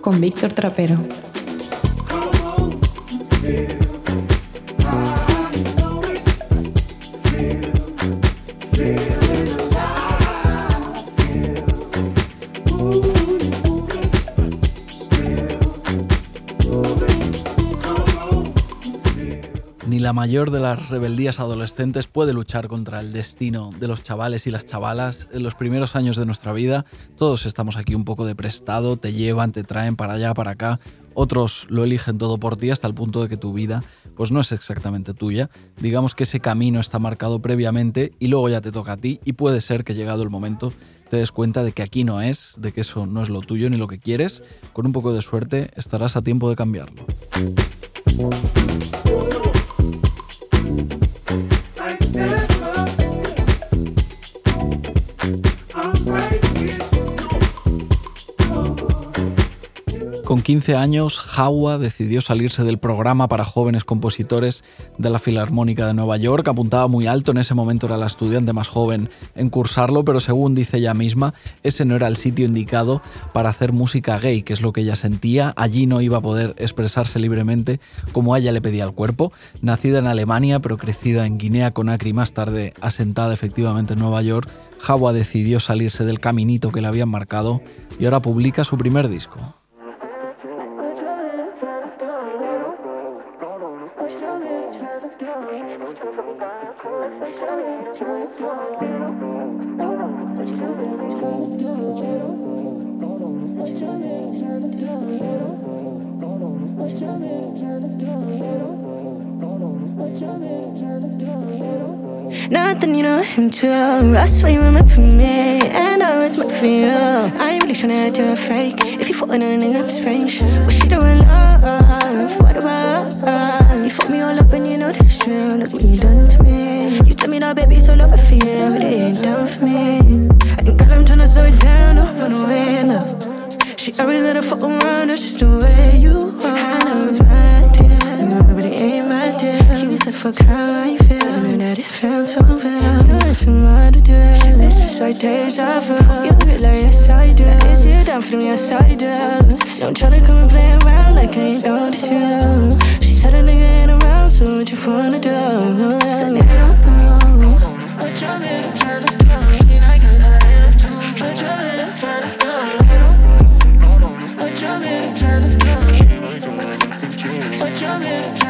Con Víctor Trapero. Mayor de las rebeldías adolescentes puede luchar contra el destino de los chavales y las chavalas. En los primeros años de nuestra vida todos estamos aquí un poco de prestado, te llevan, te traen para allá, para acá. Otros lo eligen todo por ti hasta el punto de que tu vida pues no es exactamente tuya. Digamos que ese camino está marcado previamente y luego ya te toca a ti y puede ser que llegado el momento te des cuenta de que aquí no es, de que eso no es lo tuyo ni lo que quieres. Con un poco de suerte estarás a tiempo de cambiarlo. Con 15 años, Jawa decidió salirse del programa para jóvenes compositores de la Filarmónica de Nueva York. Apuntaba muy alto, en ese momento era la estudiante más joven en cursarlo, pero según dice ella misma, ese no era el sitio indicado para hacer música gay, que es lo que ella sentía. Allí no iba a poder expresarse libremente como a ella le pedía el cuerpo. Nacida en Alemania, pero crecida en Guinea Conakry, más tarde asentada efectivamente en Nueva York, Jawa decidió salirse del caminito que le habían marcado y ahora publica su primer disco. Nothing you know him to I swear you were meant for me And I was meant for you. I ain't really tryna do a fake. If you falling in a nigga space What she doing love? What about You fuck me all up and you know that's true. Look what you done to me. You tell me that baby so love it for you But it ain't done for me. And girl I'm tryna slow it down Don't run away now She always let her fuck around That's just the way you are. I know it's my deal You said fuck how I feel that it. Felt so real You listen what I do. It's just like deja vu You look like yes I do. Is you down for me? Yes I do. Don't try to come and play around like I ain't noticed you. She said a nigga ain't around So what you wanna do? So they don't know I'm trying, trying to do I got I'm trying, trying to do I'm trying, trying to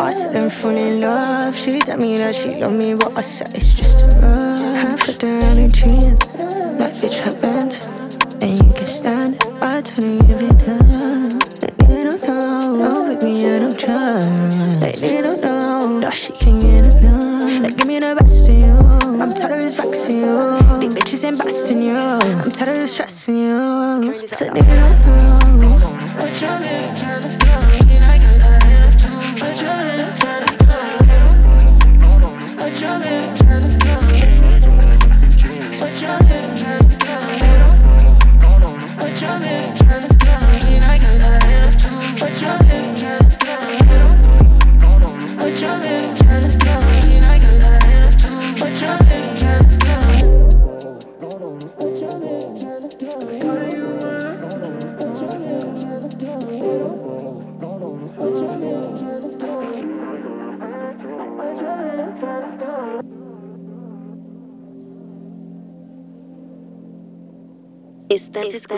I said I'm falling in love. She tell me that she love me, but I said it's just a rush. I flipped around and cheated.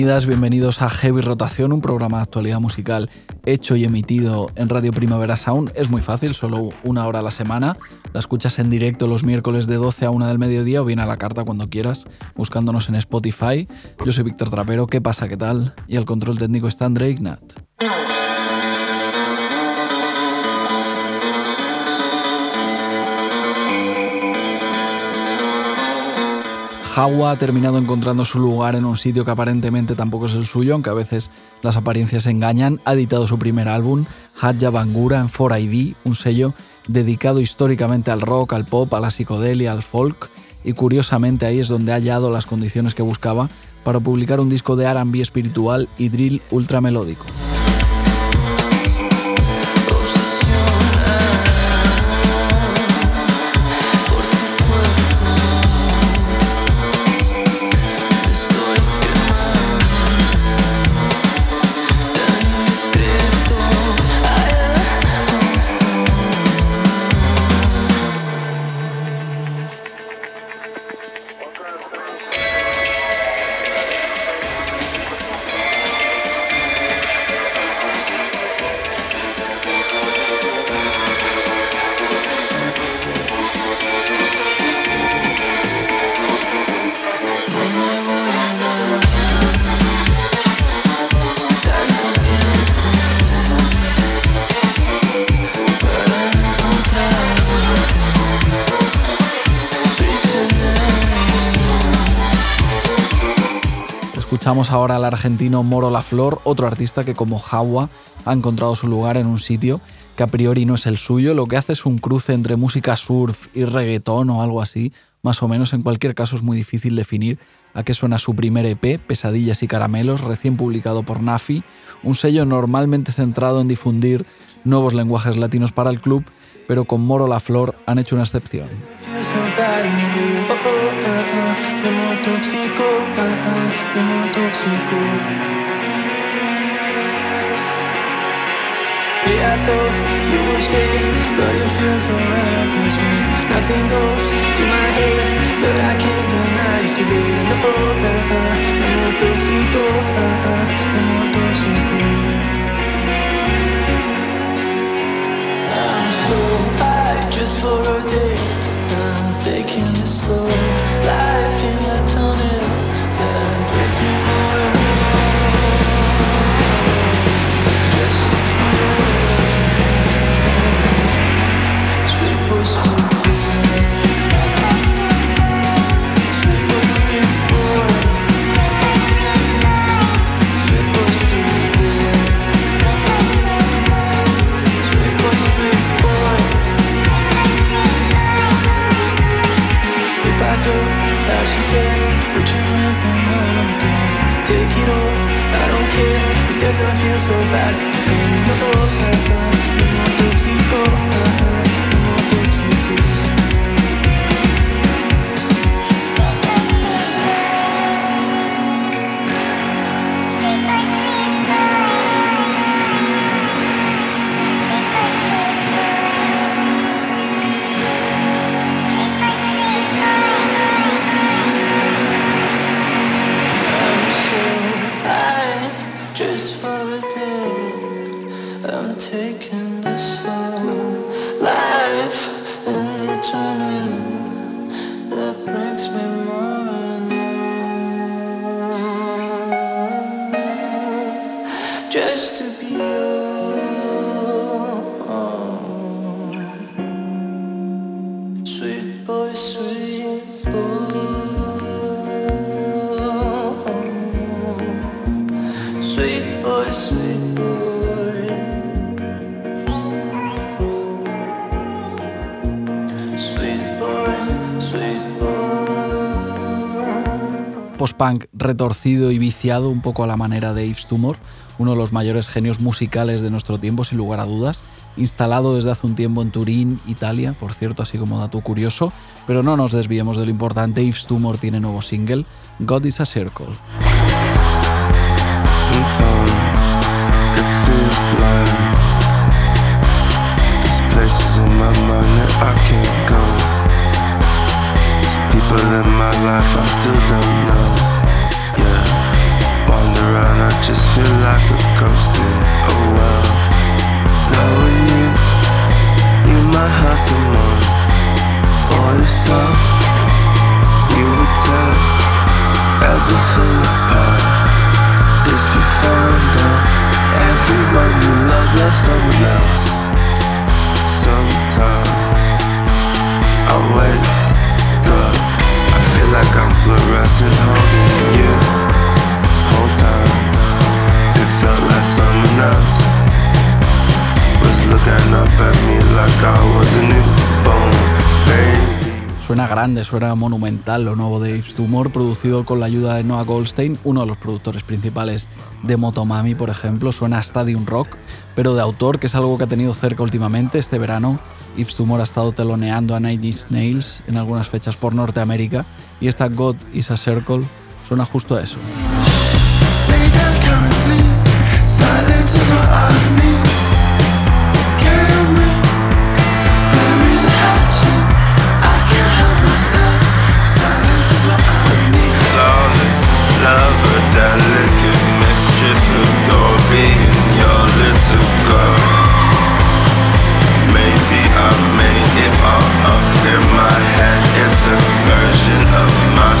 Bienvenidos a Heavy Rotación, un programa de actualidad musical hecho y emitido en Radio Primavera Sound. Es muy fácil, solo una hora a la semana. La escuchas en directo los miércoles de 12 a 1 del mediodía o bien a la carta cuando quieras, buscándonos en Spotify. Yo soy Víctor Trapero, ¿qué pasa? ¿Qué tal? Y al control técnico está André Ignat. Hawa ha terminado encontrando su lugar en un sitio que aparentemente tampoco es el suyo, aunque a veces las apariencias engañan. Ha editado su primer álbum, Hadja Bangura, en 4ID, un sello dedicado históricamente al rock, al pop, a la psicodelia, al folk, y curiosamente ahí es donde ha hallado las condiciones que buscaba para publicar un disco de RB espiritual y drill ultramelódico. Escuchamos ahora al argentino Moro La Flor, otro artista que como Jawa ha encontrado su lugar en un sitio que a priori no es el suyo, lo que hace es un cruce entre música surf y reggaetón o algo así, más o menos, en cualquier caso es muy difícil definir a qué suena su primer EP, Pesadillas y Caramelos, recién publicado por Nafi, un sello normalmente centrado en difundir nuevos lenguajes latinos para el club, pero con Moro La Flor han hecho una excepción. Ah, ah. Yeah, I thought you would stay, but. Nothing goes to my head, but I can't deny you no, uh, uh, amor tóxico, uh, uh, amor tóxico. I'm so high just for a day. I'm taking it slow, life in a tunnel that breaks me more. Care. It doesn't feel so bad to pretend. No, uh, uh, no more retorcido y viciado un poco a la manera de Yves Tumor, uno de los mayores genios musicales de nuestro tiempo, sin lugar a dudas, instalado desde hace un tiempo en Turín, Italia, por cierto, así como dato curioso, pero no nos desviemos de lo importante, Yves Tumor tiene nuevo single, God is a Circle. Around, I just feel like a ghost in a well. Knowing you, you might hurt someone or yourself. Grande, suena monumental lo nuevo de Yves Tumor, producido con la ayuda de Noah Goldstein, uno de los productores principales de Motomami, por ejemplo. Suena Stadium Rock, pero de autor, que es algo que ha tenido cerca últimamente este verano. Yves Tumor ha estado teloneando a Nine Inch Nails en algunas fechas por Norteamérica y esta God is a Circle suena justo a eso.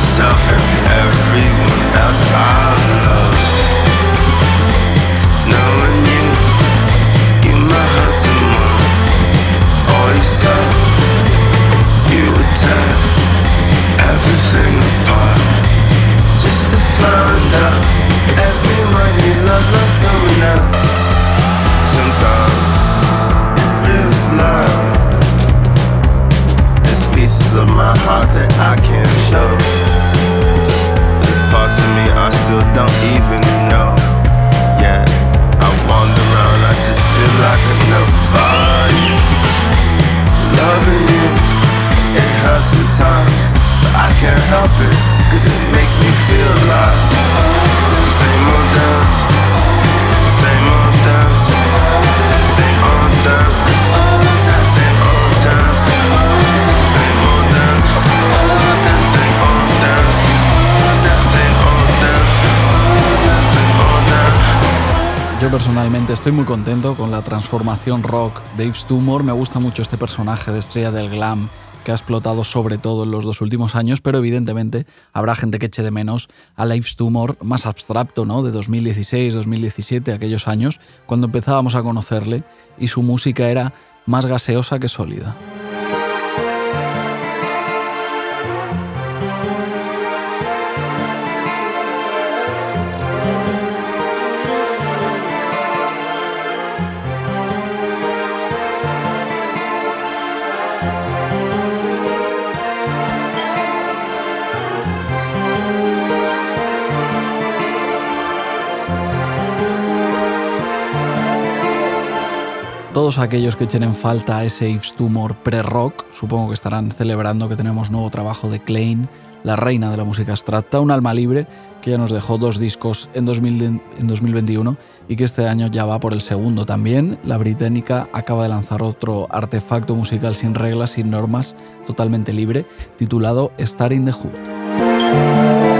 myself and everyone else I love. Knowing you, you my handsome All you saw, you would turn everything apart just to find out everyone you love loves someone else. Sometimes it feels love pieces of my heart that I can't show. There's parts of me I still don't even know. Yeah, I wander around, I just feel like a nobody. Loving you, it hurts sometimes, but I can't help it, cause it makes me feel alive. Same old dance. Estoy muy contento con la transformación rock de Yves Tumor. Me gusta mucho este personaje de estrella del glam que ha explotado sobre todo en los dos últimos años, pero evidentemente habrá gente que eche de menos a Yves Tumor más abstracto, ¿no? De 2016, 2017, aquellos años, cuando empezábamos a conocerle y su música era más gaseosa que sólida. Todos aquellos que echen en falta ese Yves Tumor pre-rock, supongo que estarán celebrando que tenemos nuevo trabajo de Klein, la reina de la música abstracta, un alma libre que ya nos dejó dos discos en, 2021 y que este año ya va por el segundo también. La británica acaba de lanzar otro artefacto musical sin reglas, sin normas, totalmente libre, titulado Star in the Hood.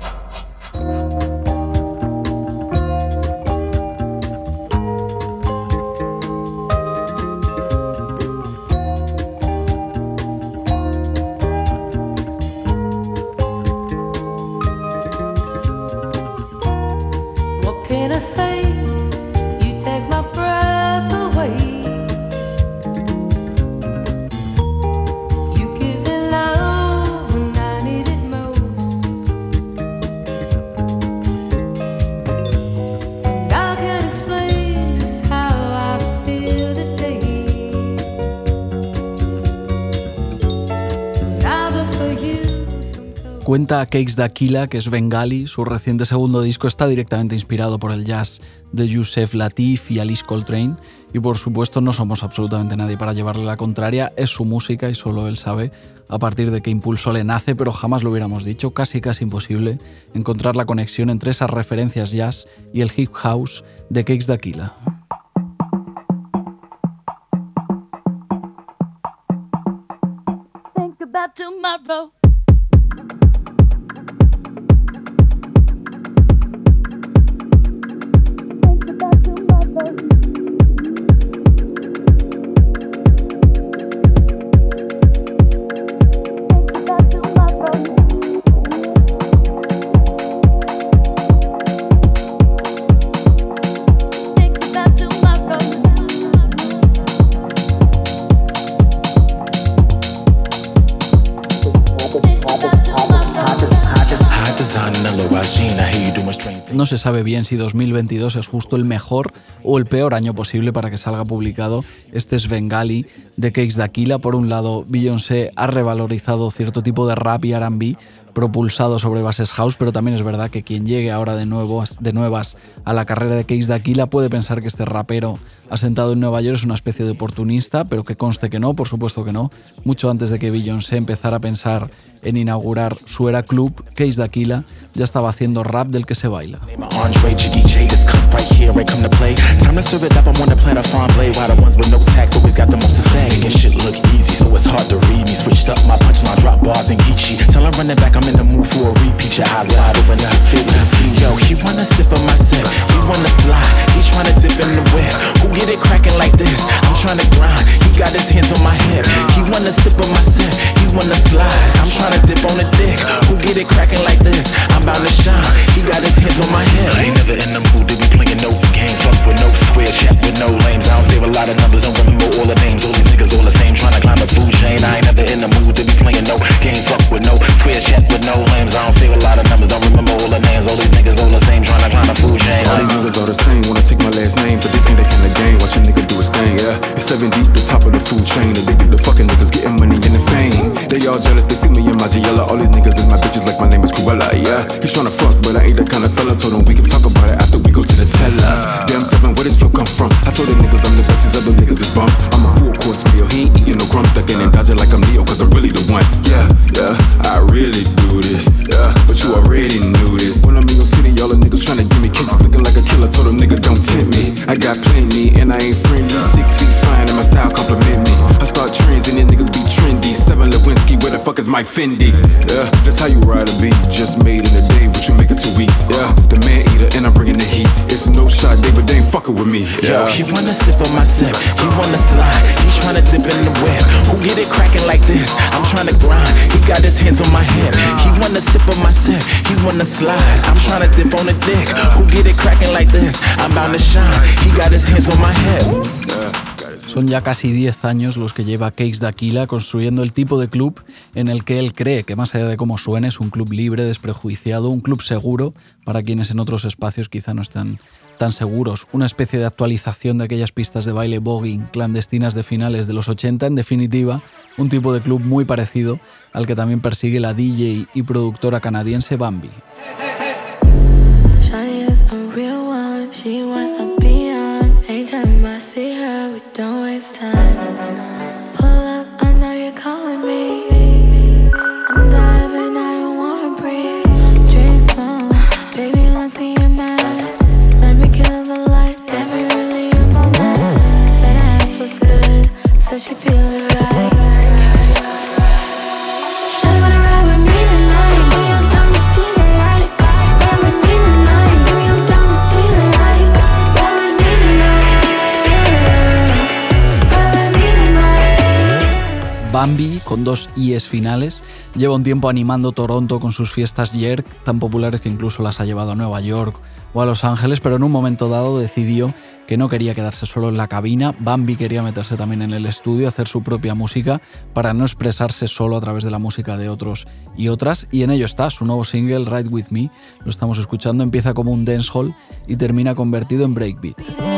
Cuenta Cakes Aquila que es bengali, su reciente segundo disco está directamente inspirado por el jazz de Yusef Latif y Alice Coltrane, y por supuesto no somos absolutamente nadie para llevarle la contraria, es su música y solo él sabe a partir de qué impulso le nace, pero jamás lo hubiéramos dicho, casi casi imposible encontrar la conexión entre esas referencias jazz y el hip house de Cakes Aquila. Se sabe bien si 2022 es justo el mejor o el peor año posible para que salga publicado este Svengali de Cakes de Aquila. Por un lado, Beyoncé ha revalorizado cierto tipo de rap y RB propulsado sobre bases house, pero también es verdad que quien llegue ahora de, nuevo, de nuevas a la carrera de Case de Aquila puede pensar que este rapero asentado en Nueva York es una especie de oportunista, pero que conste que no, por supuesto que no. Mucho antes de que Beyoncé empezara a pensar en inaugurar su era club, Case de Aquila ya estaba haciendo rap del que se baila. right here, right come to play. Time to serve it up, I'm on the plan of farm blade. Why the ones with no tact always got the most to say. Making shit look easy, so it's hard to read me. Switched up my punchline, drop bars and geeky. Tell her running back, I'm in the mood for a repeat. Your eyes wide open, I still not see. Yo, he wanna sip of my sip, he wanna fly. He tryna dip in the web. Who get it cracking like this? I'm tryna grind. He got his hands on my hip. He wanna sip of my sip. He wanna slide. I'm tryna dip on the dick. Who get it cracking like this? I'm bound to shine. He got his hands on my hip. I ain't never in the mood to be playing no games. Fuck with no square, chat with no lames. I don't save a lot of numbers. Don't remember all the names. All these niggas all the same. Tryna climb the food chain. I ain't never in the mood to be playing no games. Fuck with no square, chat with no lames. I don't save a lot of numbers, don't remember all the names. All these niggas all the same, trying to climb the food chain. All these niggas all the same, wanna take my last name, but this ain't that kind of game. Watch a nigga do his thing, yeah. It's seven deep, the top of the food chain. Addicted to fucking niggas getting money and the fame. They all jealous, they see me in my Giella. All these niggas is my bitches, like my name is Cruella, yeah. He's tryna fuck, but I ain't that kind of fella. Told him we can talk about it after we go to the teller. Damn seven, where this flow come from? I told the niggas I'm the best, these other niggas is bums. I'm a full course meal, he ain't eating no crumbs, ducking and dodging like I'm Neo, cause I'm really the one. Yeah, yeah, I really do this, yeah. But you already knew this. When I'm in your city, all the niggas tryna give me kicks, looking like a killer. Told nigga don't tempt me. I got plenty, and I ain't friendly. Six feet fine, and my style compliment me. I start trends, and then niggas be trendy. Seven Lewinsky, where the fuck is my Fendi? Yeah, that's how you ride a beat. Just made in a day, but you make it two weeks. Yeah, the man eater, and I'm bringing the heat. It's no shot day, but they ain't fucking with me. Yeah. Yo, he wanna sip of my sip, he wanna slide. He's tryna dip in the web. Who get it cracking like this? I'm tryna grind. He got his hands on my hip. He wanna sip of my sip, he wanna slide. I'm tryna dip on the dick. Who get it cracking like this? I'm bound to shine. He got his hands on my hip. Son ya casi 10 años los que lleva Cakes de Aquila construyendo el tipo de club en el que él cree que más allá de cómo suene es un club libre, desprejuiciado, un club seguro para quienes en otros espacios quizá no están tan seguros, una especie de actualización de aquellas pistas de baile voguing clandestinas de finales de los 80, en definitiva, un tipo de club muy parecido al que también persigue la DJ y productora canadiense Bambi. Bambi, con dos IES finales. Lleva un tiempo animando Toronto con sus fiestas Jerk, tan populares que incluso las ha llevado a Nueva York o a Los Ángeles, pero en un momento dado decidió que no quería quedarse solo en la cabina. Bambi quería meterse también en el estudio, hacer su propia música para no expresarse solo a través de la música de otros y otras. Y en ello está su nuevo single, Ride With Me. Lo estamos escuchando, empieza como un dancehall y termina convertido en breakbeat.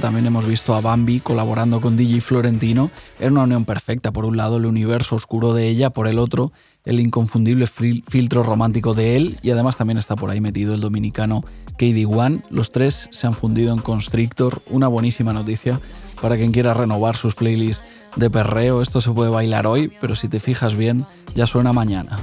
También hemos visto a Bambi colaborando con DJ Florentino en una unión perfecta. Por un lado, el universo oscuro de ella, por el otro, el inconfundible filtro romántico de él y además también está por ahí metido el dominicano KD1. Los tres se han fundido en Constrictor, una buenísima noticia para quien quiera renovar sus playlists de perreo. Esto se puede bailar hoy, pero si te fijas bien, ya suena mañana.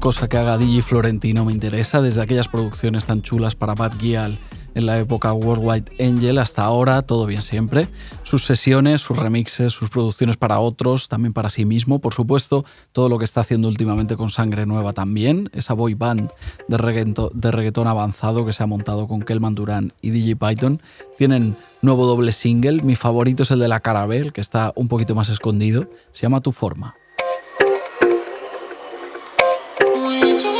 Cosa que haga DJ Florentino me interesa, desde aquellas producciones tan chulas para Bad Gyal en la época Worldwide Angel hasta ahora, todo bien siempre. Sus sesiones, sus remixes, sus producciones para otros, también para sí mismo, por supuesto, todo lo que está haciendo últimamente con Sangre Nueva también, esa boy band de, reggaeton, de reggaetón avanzado que se ha montado con Kelman Duran y DJ Python. Tienen nuevo doble single, mi favorito es el de la Carabel, que está un poquito más escondido, se llama Tu Forma. need to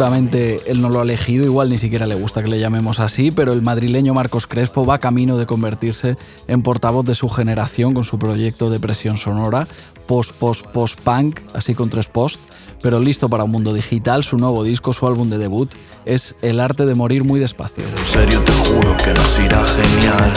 Seguramente él no lo ha elegido, igual ni siquiera le gusta que le llamemos así, pero el madrileño Marcos Crespo va camino de convertirse en portavoz de su generación con su proyecto de presión sonora, post-post-post-punk, así con tres post, pero listo para un mundo digital. Su nuevo disco, su álbum de debut, es El arte de morir muy despacio. En serio te juro que nos irá genial.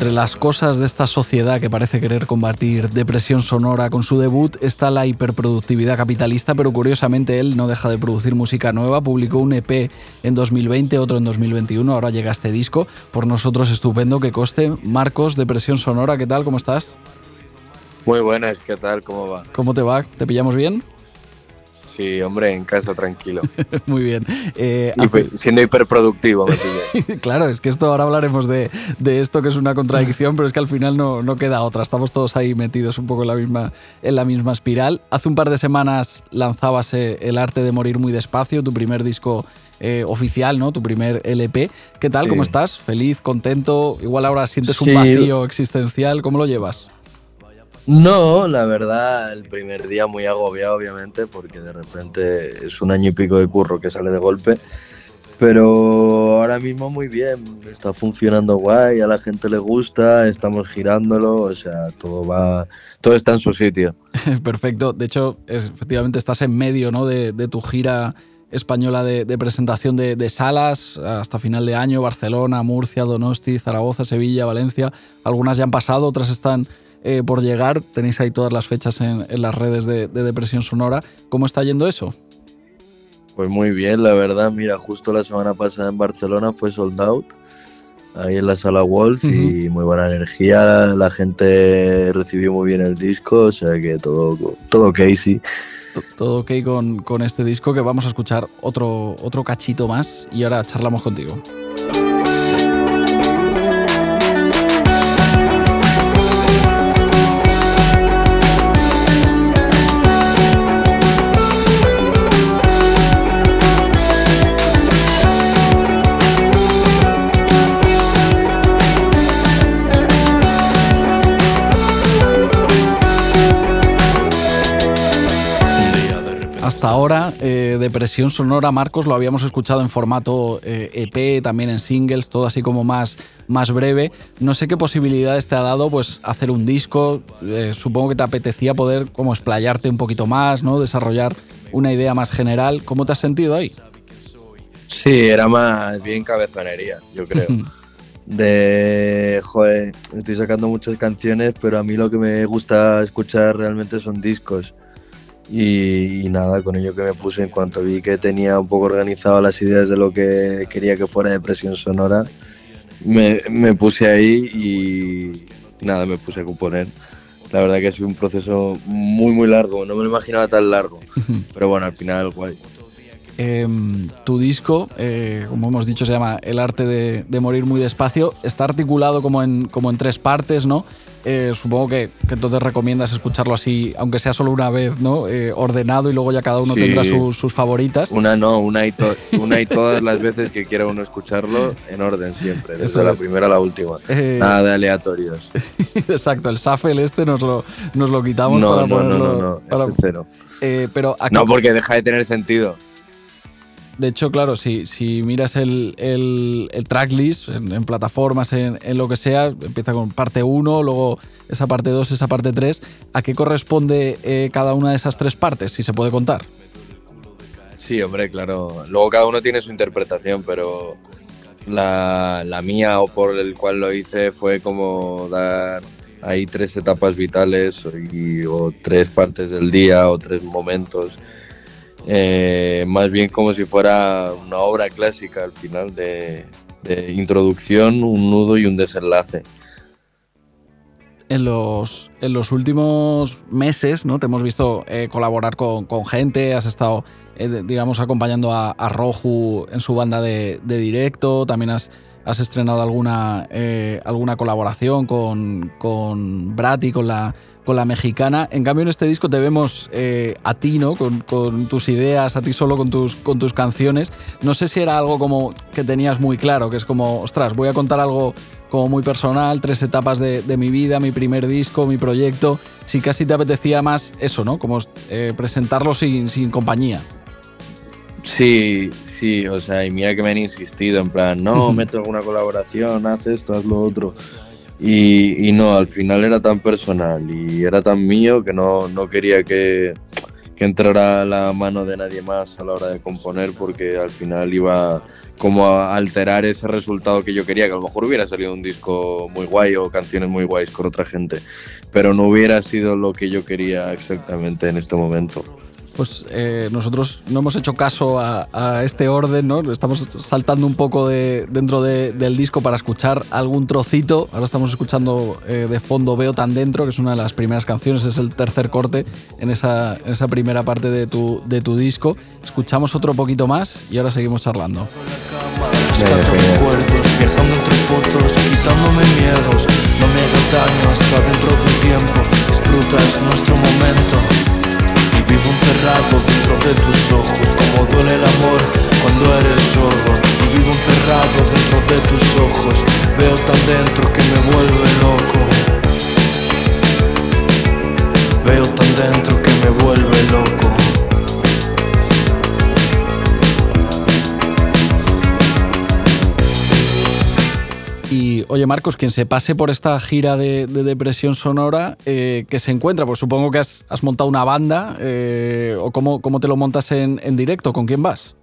Entre las cosas de esta sociedad que parece querer combatir depresión sonora con su debut está la hiperproductividad capitalista, pero curiosamente él no deja de producir música nueva. Publicó un EP en 2020, otro en 2021, ahora llega este disco. Por nosotros estupendo que coste. Marcos, Depresión Sonora, ¿qué tal? ¿Cómo estás? Muy buenas, ¿qué tal? ¿Cómo va? ¿Cómo te va? ¿Te pillamos bien? Sí, hombre, en casa tranquilo. Muy bien. Eh. Siendo hiperproductivo, me claro, es que esto ahora hablaremos de, de, esto que es una contradicción, pero es que al final no, no, queda otra. Estamos todos ahí metidos un poco en la, misma, en la misma espiral. Hace un par de semanas lanzabas El arte de morir muy despacio, tu primer disco eh, oficial, ¿no? Tu primer LP. ¿Qué tal? Sí. ¿Cómo estás? ¿Feliz? ¿Contento? Igual ahora sientes sí. un vacío existencial. ¿Cómo lo llevas? No, la verdad, el primer día muy agobiado, obviamente, porque de repente es un año y pico de curro que sale de golpe. Pero ahora mismo muy bien, está funcionando guay, a la gente le gusta, estamos girándolo, o sea, todo va, todo está en su sitio. Perfecto. De hecho, efectivamente estás en medio ¿no? de, tu gira española de, presentación de, salas hasta final de año, Barcelona, Murcia, Donosti, Zaragoza, Sevilla, Valencia. Algunas ya han pasado, otras están eh, por llegar. Tenéis ahí todas las fechas en, en las redes de, de, Depresión Sonora. ¿Cómo está yendo eso? Pues muy bien, la verdad. Mira, justo la semana pasada en Barcelona fue sold out, ahí en la sala Wolf, uh -huh. y muy buena energía. La gente recibió muy bien el disco, o sea que todo, todo Casey. Todo ok con, con este disco que vamos a escuchar otro, otro cachito más y ahora charlamos contigo. Hasta ahora. Eh, Depresión Sonora, Marcos, lo habíamos escuchado en formato eh, EP, también en singles, todo así como más, más breve. No sé qué posibilidades te ha dado pues, hacer un disco. Eh, supongo que te apetecía poder como explayarte un poquito más, ¿no? desarrollar una idea más general. ¿Cómo te has sentido ahí? Sí, era más bien cabezonería, yo creo. de, joder, estoy sacando muchas canciones, pero a mí lo que me gusta escuchar realmente son discos. Y, y, nada, con ello que me puse en cuanto vi que tenía un poco organizado las ideas de lo que quería que fuera depresión sonora, me, me puse ahí y nada, me puse a componer. La verdad que ha sido un proceso muy, muy largo, no me lo imaginaba tan largo, pero bueno, al final guay. Em, tu disco, eh, como hemos dicho, se llama El arte de, de morir muy despacio. Está articulado como en, como en tres partes, ¿no? Eh, supongo que, que entonces recomiendas escucharlo así, aunque sea solo una vez, ¿no? Eh, ordenado y luego ya cada uno Sí. tendrá sus- sus favoritas. Una no, una y, to- una y todas las veces que quiera uno escucharlo en orden siempre, desde Eso la es. primera a la última. Nada de aleatorios. Exacto, el Shuffle este nos lo, nos lo quitamos No, para no, no, ponerlo. no, no, para- ese cero. Eh, pero aquí- No, porque deja de tener sentido. De hecho, claro, si, miras el, tracklist en, plataformas, en, lo que sea, empieza con parte 1, luego esa parte 2, esa parte 3. ¿A qué corresponde eh, cada una de esas tres partes, si se puede contar? Sí, hombre, claro. Luego cada uno tiene su interpretación, pero la, mía o por el cual lo hice fue como dar ahí tres etapas vitales o tres partes del día o tres momentos. Eh, más bien como si fuera una obra clásica al final de, introducción, un nudo y un desenlace. En los, en los últimos meses, ¿no? Te hemos visto eh, colaborar con, con gente, has estado, eh, digamos, acompañando a, Roju en su banda de, directo, también has, has estrenado alguna, alguna colaboración con, con Brati, con la, con la mexicana. En cambio, en este disco te vemos eh, a ti, ¿no? Con, con tus ideas, a ti solo con tus, con tus canciones. No sé si era algo como que tenías muy claro, que es como, ostras, voy a contar algo como muy personal, tres etapas de, de mi vida, mi primer disco, mi proyecto. Si casi te apetecía más eso, ¿no? Como eh, presentarlo sin, sin compañía. Sí, sí, o sea, y mira que me han insistido, en plan, no, meto alguna colaboración, haz esto, haz lo otro. Y, no, al final era tan personal y era tan mío que no, no quería que, que entrara la mano de nadie más a la hora de componer porque al final iba como a alterar ese resultado que yo quería, que a lo mejor hubiera salido un disco muy guay o canciones muy guays con otra gente, pero no hubiera sido lo que yo quería exactamente en este momento. Pues eh, nosotros no hemos hecho caso a, este orden, ¿no? Estamos saltando un poco de, dentro de- del disco para escuchar algún trocito. Ahora estamos escuchando eh, de fondo Veo tan dentro, que es una de las primeras canciones, es el tercer corte en esa, primera parte de tu, disco. Escuchamos otro poquito más y ahora seguimos charlando. Vivo encerrado dentro de tus ojos. Como duele el amor cuando eres sordo. Y vivo encerrado dentro de tus ojos. Veo tan dentro que me vuelve loco. Veo tan dentro que me vuelve loco. Y oye, Marcos, quien se pase por esta gira de, de depresión sonora, eh, que se encuentra? Pues supongo que has, has montado una banda, eh, o cómo, cómo te lo montas en, en directo, ¿con quién vas?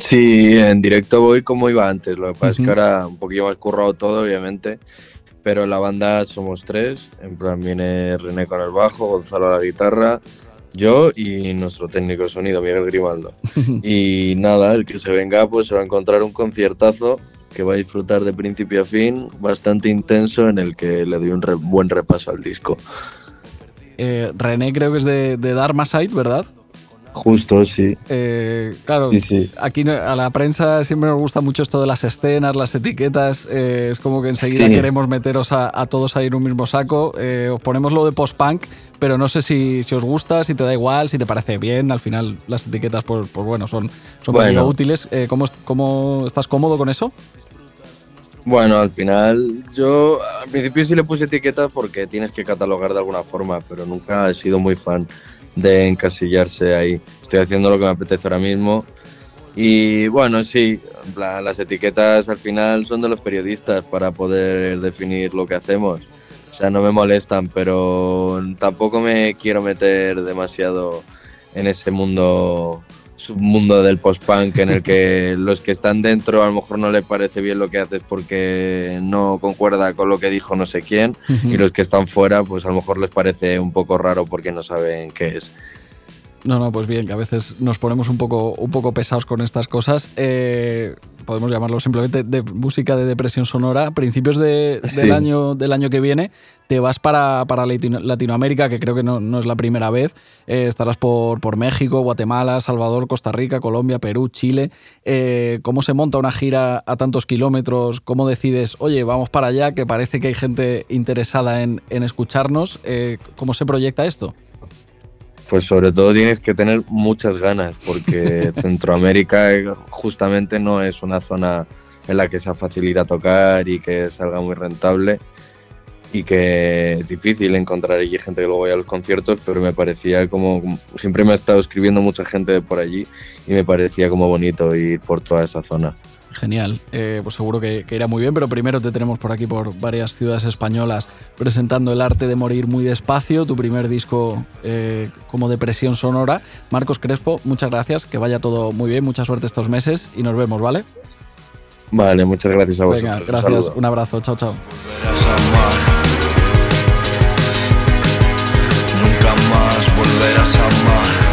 Sí, en directo voy como iba antes. Lo que pasa es que ahora un poquillo más currado todo, obviamente. Pero en la banda somos tres. En plan, viene René con el bajo, Gonzalo a la guitarra, yo y nuestro técnico de sonido, Miguel Grimaldo. y nada, el que se venga, pues se va a encontrar un conciertazo que va a disfrutar de principio a fin, bastante intenso, en el que le doy un re- buen repaso al disco. Eh, René creo que es de, de Dharma Site, ¿verdad? Justo, sí. Eh, claro, Sí, sí. aquí a la prensa siempre nos gusta mucho esto de las escenas, las etiquetas. eh, es como que enseguida Sí. queremos meteros a, a todos ahí en un mismo saco. Eh, os ponemos lo de post-punk, pero no sé si, si os gusta, si te da igual, si te parece bien. Al final, las etiquetas, pues, pues bueno, son, son Bueno. útiles. ¿cómo, ¿Cómo estás cómodo con eso? Bueno, al final yo al principio sí le puse etiquetas porque tienes que catalogar de alguna forma, pero nunca he sido muy fan de encasillarse ahí. Estoy haciendo lo que me apetece ahora mismo. Y bueno, sí, las etiquetas al final son de los periodistas para poder definir lo que hacemos. O sea, no me molestan, pero tampoco me quiero meter demasiado en ese mundo submundo del post-punk en el que los que están dentro a lo mejor no les parece bien lo que haces porque no concuerda con lo que dijo no sé quién y los que están fuera pues a lo mejor les parece un poco raro porque no saben qué es. No, no, pues bien, que a veces nos ponemos un poco, un poco pesados con estas cosas. Eh, podemos llamarlo simplemente de música de depresión sonora, a principios de- del, año, del año que viene te vas para, para Latino- Latinoamérica, que creo que no, no es la primera vez. Eh, estarás por, por México, Guatemala, Salvador, Costa Rica, Colombia, Perú, Chile. Eh, ¿Cómo se monta una gira a tantos kilómetros? ¿Cómo decides, oye, vamos para allá, que parece que hay gente interesada en, en escucharnos? Eh, ¿Cómo se proyecta esto? Pues sobre todo tienes que tener muchas ganas, porque Centroamérica eh, justamente no es una zona en la que sea fácil ir a tocar y que salga muy rentable y que es difícil encontrar allí gente que luego vaya a los conciertos, pero me parecía como, como- siempre me ha estado escribiendo mucha gente de por allí y me parecía como bonito ir por toda esa zona. Genial, Eh, pues seguro que, que irá muy bien, pero primero te tenemos por aquí por varias ciudades españolas presentando El arte de morir muy despacio, tu primer disco eh, como depresión sonora. Marcos Crespo, muchas gracias, que vaya todo muy bien, mucha suerte estos meses y nos vemos, ¿vale? Vale, muchas gracias a vosotros. Venga, gracias, un abrazo, chao, chao. Nunca más volverás a amar.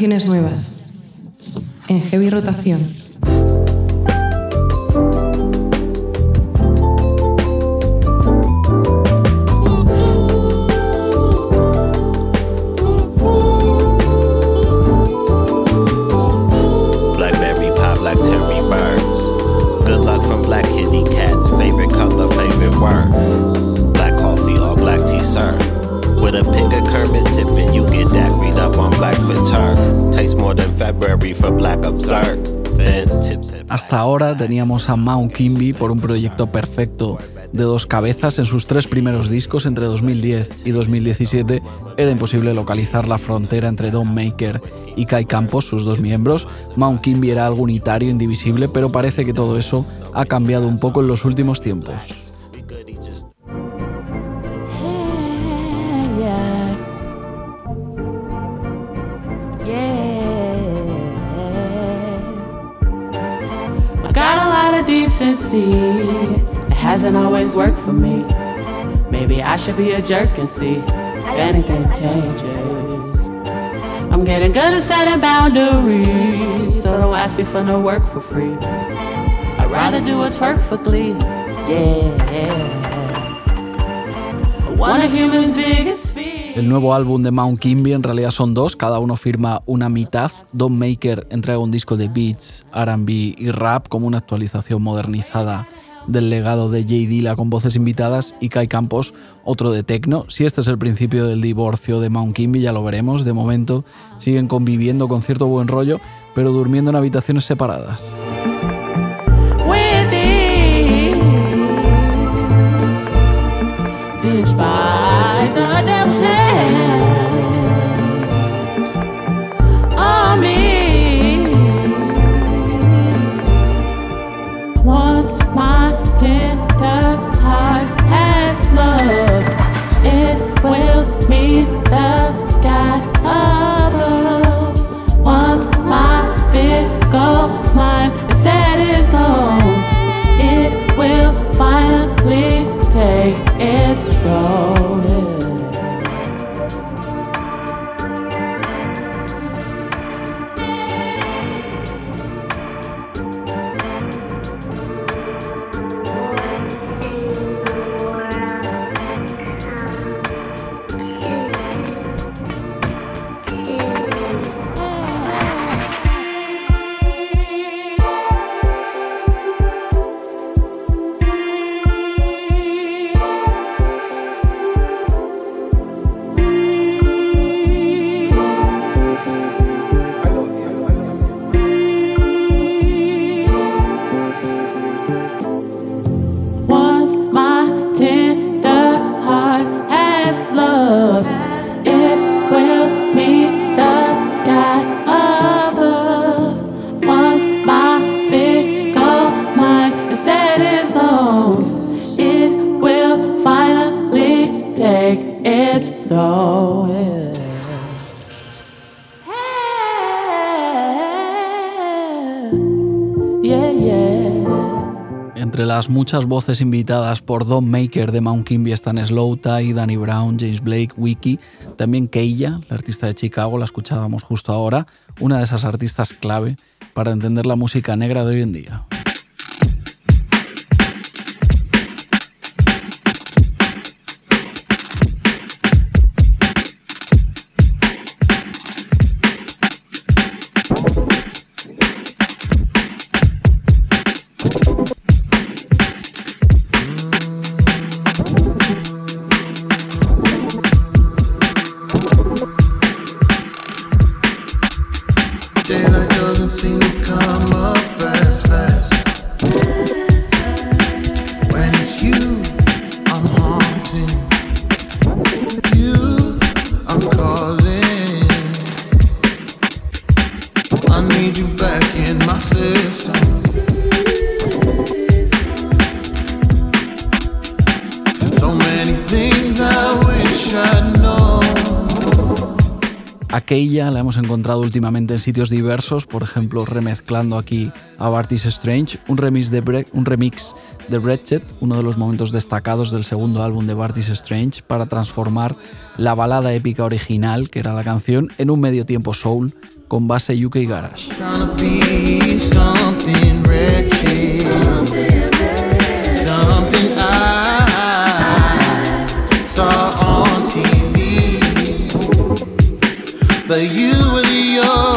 Canciones nuevas. Teníamos a Mount Kimby por un proyecto perfecto de dos cabezas en sus tres primeros discos entre 2010 y 2017. Era imposible localizar la frontera entre Don Maker y Kai Campos, sus dos miembros. Mount Kimby era algo unitario, indivisible, pero parece que todo eso ha cambiado un poco en los últimos tiempos. I should be a jerk and see if anything changes. I'm getting good at setting boundaries, so don't ask me for no work for free. I'd rather do what's work for glee. Yeah. One of human's biggest fears. El nuevo álbum de Mount Kimby en realidad son dos, cada uno firma una mitad. Don Maker entrega un disco de beats, RB y rap como una actualización modernizada del legado de Jay Dilla con voces invitadas y Kai Campos otro de techno. Si este es el principio del divorcio de Mount Kimby ya lo veremos. De momento siguen conviviendo con cierto buen rollo, pero durmiendo en habitaciones separadas. Muchas voces invitadas por Don Maker de Mount Kimby están Slow Tie, Danny Brown, James Blake, Wiki, también Keilla, la artista de Chicago, la escuchábamos justo ahora, una de esas artistas clave para entender la música negra de hoy en día. Encontrado últimamente en sitios diversos, por ejemplo, remezclando aquí a Bartis Strange, un remix de, Bre- un remix de Brechet, uno de los momentos destacados del segundo álbum de Bartis Strange, para transformar la balada épica original, que era la canción, en un medio tiempo soul con base UK Garage. But were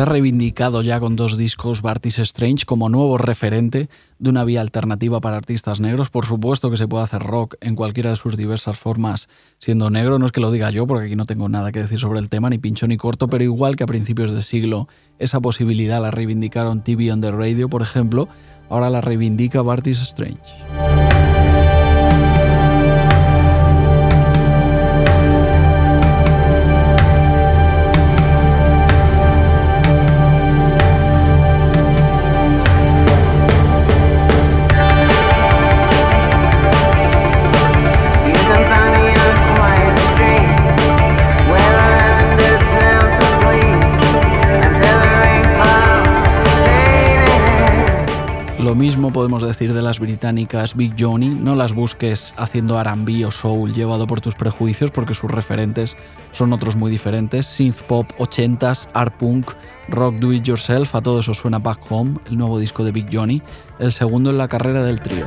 Se ha reivindicado ya con dos discos Bartis Strange como nuevo referente de una vía alternativa para artistas negros. Por supuesto que se puede hacer rock en cualquiera de sus diversas formas siendo negro. No es que lo diga yo, porque aquí no tengo nada que decir sobre el tema, ni pincho ni corto, pero igual que a principios de siglo esa posibilidad la reivindicaron TV on the Radio, por ejemplo, ahora la reivindica Bartis Strange. Lo mismo podemos decir de las británicas Big Johnny, no las busques haciendo R&B o soul llevado por tus prejuicios porque sus referentes son otros muy diferentes, synth pop 80s, art punk, rock do it yourself, a todo eso suena Back Home, el nuevo disco de Big Johnny, el segundo en la carrera del trío.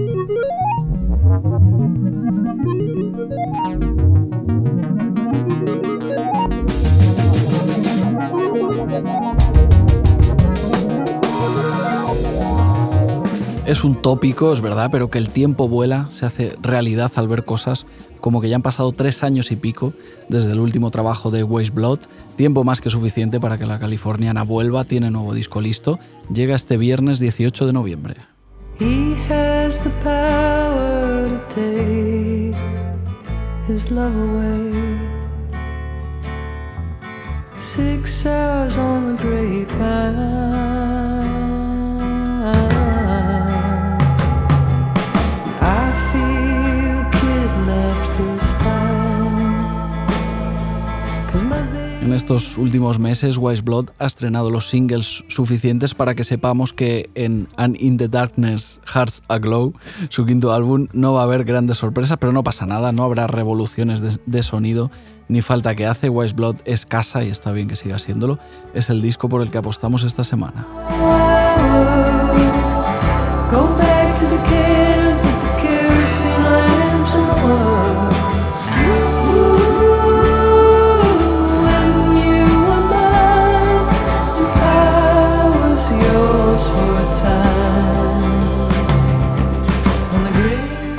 Es un tópico, es verdad, pero que el tiempo vuela, se hace realidad al ver cosas como que ya han pasado tres años y pico desde el último trabajo de Waste Blood, tiempo más que suficiente para que la californiana vuelva, tiene nuevo disco listo, llega este viernes 18 de noviembre. En estos últimos meses, Wise Blood ha estrenado los singles suficientes para que sepamos que en And in the Darkness, Hearts Aglow, su quinto álbum, no va a haber grandes sorpresas, pero no pasa nada, no habrá revoluciones de, sonido ni falta que hace. Wise Blood es casa y está bien que siga siéndolo. Es el disco por el que apostamos esta semana.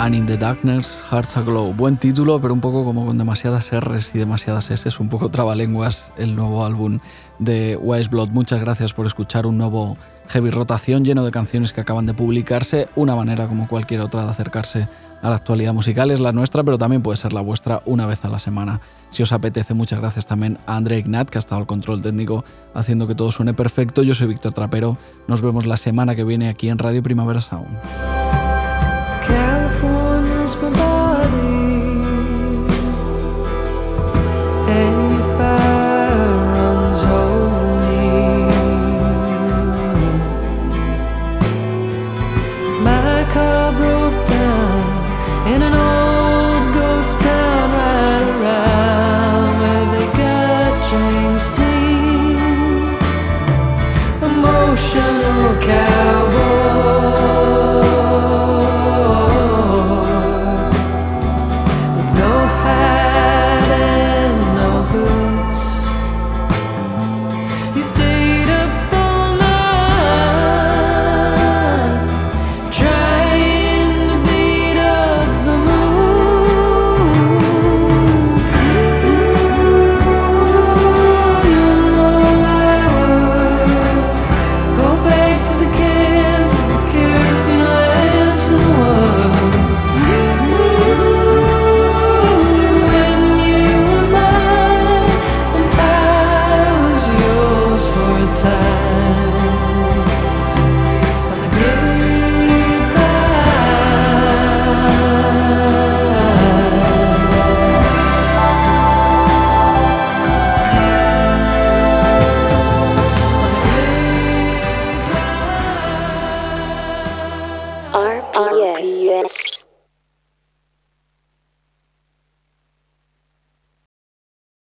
And in the Darkness, Hearts Aglow. Buen título, pero un poco como con demasiadas R's y demasiadas S, un poco trabalenguas el nuevo álbum de Wise Blood. Muchas gracias por escuchar un nuevo Heavy Rotación lleno de canciones que acaban de publicarse. Una manera como cualquier otra de acercarse a la actualidad musical es la nuestra, pero también puede ser la vuestra una vez a la semana. Si os apetece, muchas gracias también a André Ignat, que ha estado al control técnico haciendo que todo suene perfecto. Yo soy Víctor Trapero. Nos vemos la semana que viene aquí en Radio Primavera Sound.